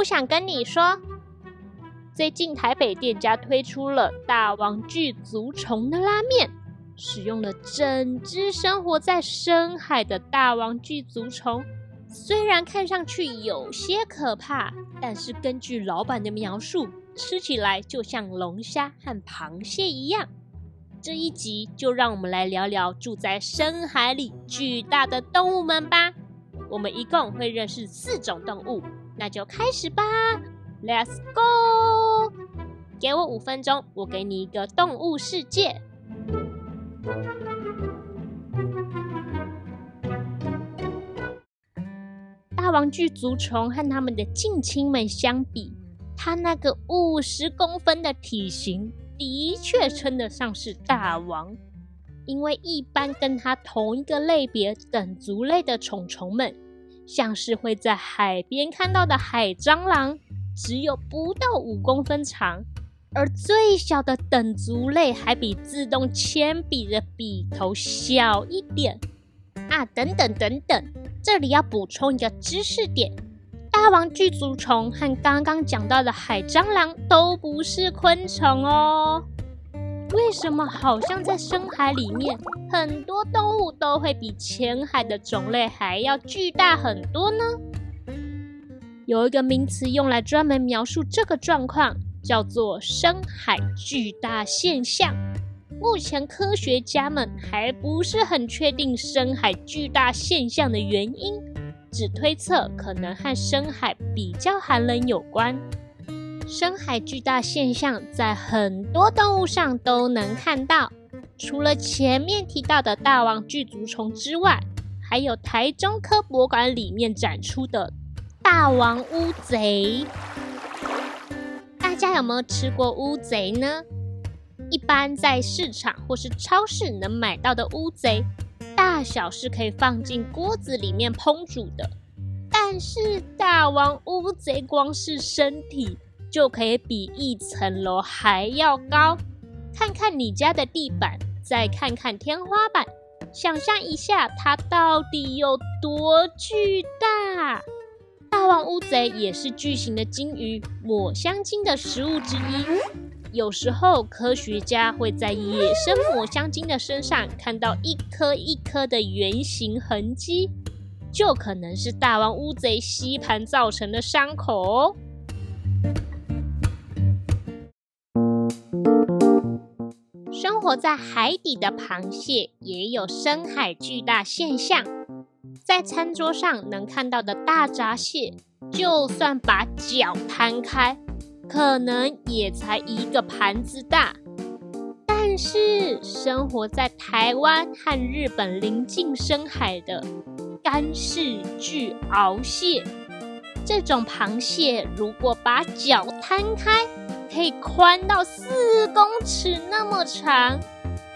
武想跟你说，最近台北店家推出了大王巨足虫的拉面，使用了整只生活在深海的大王巨足虫。虽然看上去有些可怕，但是根据老板的描述，吃起来就像龙虾和螃蟹一样。这一集就让我们来聊聊住在深海里巨大的动物们吧。我们一共会认识四种动物，那就开始吧，Let's go！给我五分钟，我给你一个动物世界。大王巨足虫和他们的近亲们相比，它那个五十公分的体型，的确称得上是大王。因为一般跟它同一个类别等足类的虫虫们，像是会在海边看到的海蟑螂，只有不到五公分长，而最小的等足类还比自动铅笔的笔头小一点啊！等等等等，这里要补充一个知识点：大王巨足虫和刚刚讲到的海蟑螂都不是昆虫哦。为什么好像在深海里面，很多动物都会比浅海的种类还要巨大很多呢？有一个名词用来专门描述这个状况，叫做深海巨大现象。目前科学家们还不是很确定深海巨大现象的原因，只推测可能和深海比较寒冷有关。深海巨大现象在很多动物上都能看到，除了前面提到的大王巨足虫之外，还有台中科博馆里面展出的大王乌贼。大家有没有吃过乌贼呢？一般在市场或是超市能买到的乌贼，大小是可以放进锅子里面烹煮的，但是大王乌贼光是身体。就可以比一层楼还要高。看看你家的地板，再看看天花板，想象一下它到底有多巨大。大王乌贼也是巨型的鲸鱼抹香鲸的食物之一。有时候科学家会在野生抹香鲸的身上看到一颗一颗的圆形痕迹，就可能是大王乌贼吸盘造成的伤口哦。活在海底的螃蟹也有深海巨大现象，在餐桌上能看到的大闸蟹，就算把脚摊开，可能也才一个盘子大。但是生活在台湾和日本邻近深海的干式巨螯蟹，这种螃蟹如果把脚摊开，可以宽到四公尺那么长，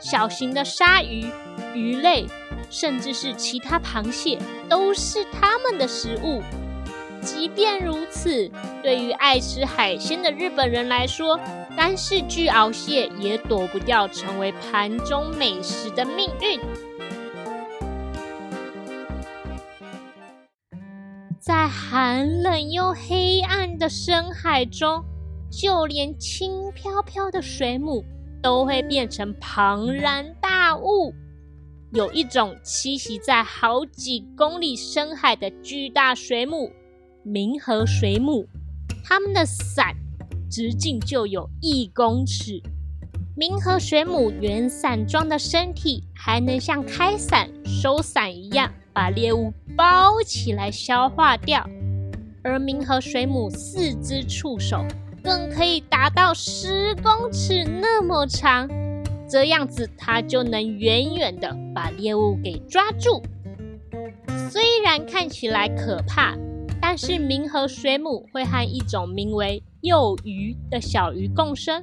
小型的鲨鱼、鱼类，甚至是其他螃蟹，都是它们的食物。即便如此，对于爱吃海鲜的日本人来说，干式巨螯蟹也躲不掉成为盘中美食的命运。在寒冷又黑暗的深海中。就连轻飘飘的水母都会变成庞然大物。有一种栖息在好几公里深海的巨大水母——冥河水母，它们的伞直径就有一公尺。冥河水母圆伞状的身体还能像开伞、收伞一样，把猎物包起来消化掉。而冥河水母四只触手。更可以达到十公尺那么长，这样子它就能远远的把猎物给抓住。虽然看起来可怕，但是冥河水母会和一种名为幼鱼的小鱼共生。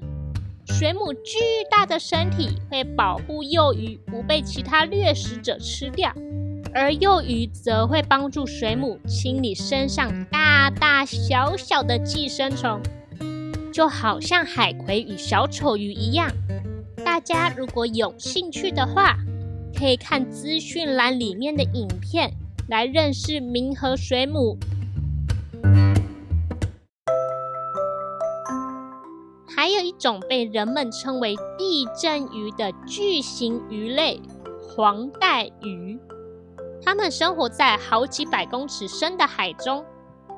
水母巨大的身体会保护幼鱼不被其他掠食者吃掉，而幼鱼则会帮助水母清理身上大大小小的寄生虫。就好像海葵与小丑鱼一样。大家如果有兴趣的话可以看资讯栏里面的影片来认识冥河水母。还有一种被人们称为地震鱼的巨型鱼类黄带鱼。它们生活在好几百公尺深的海中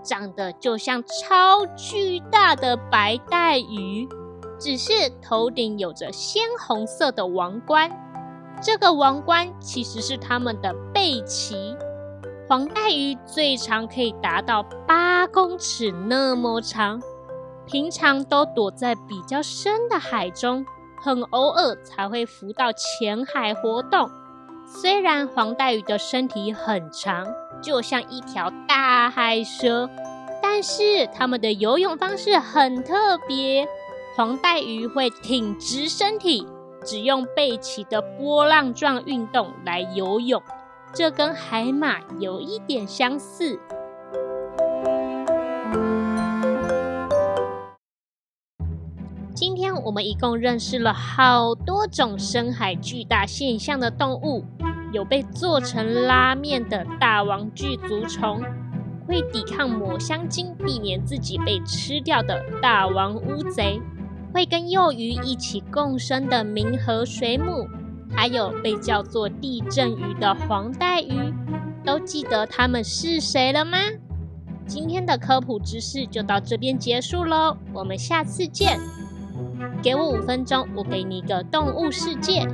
长得就像超巨大的白带鱼，只是头顶有着鲜红色的王冠。这个王冠其实是它们的背鳍。黄带鱼最长可以达到八公尺那么长，平常都躲在比较深的海中，很偶尔才会浮到浅海活动。虽然黄带鱼的身体很长，就像一条大海蛇，但是它们的游泳方式很特别。黄带鱼会挺直身体，只用背鳍的波浪状运动来游泳，这跟海马有一点相似。我们一共认识了好多种深海巨大现象的动物。有被做成拉面的大王巨足虫，会抵抗抹香鲸，避免自己被吃掉的大王乌贼，会跟幼鱼一起共生的冥河水母，还有被叫做地震鱼的黄带鱼，都记得他们是谁了吗？今天的科普知识就到这边结束喽，我们下次见。给我五分钟，我给你一个动物世界。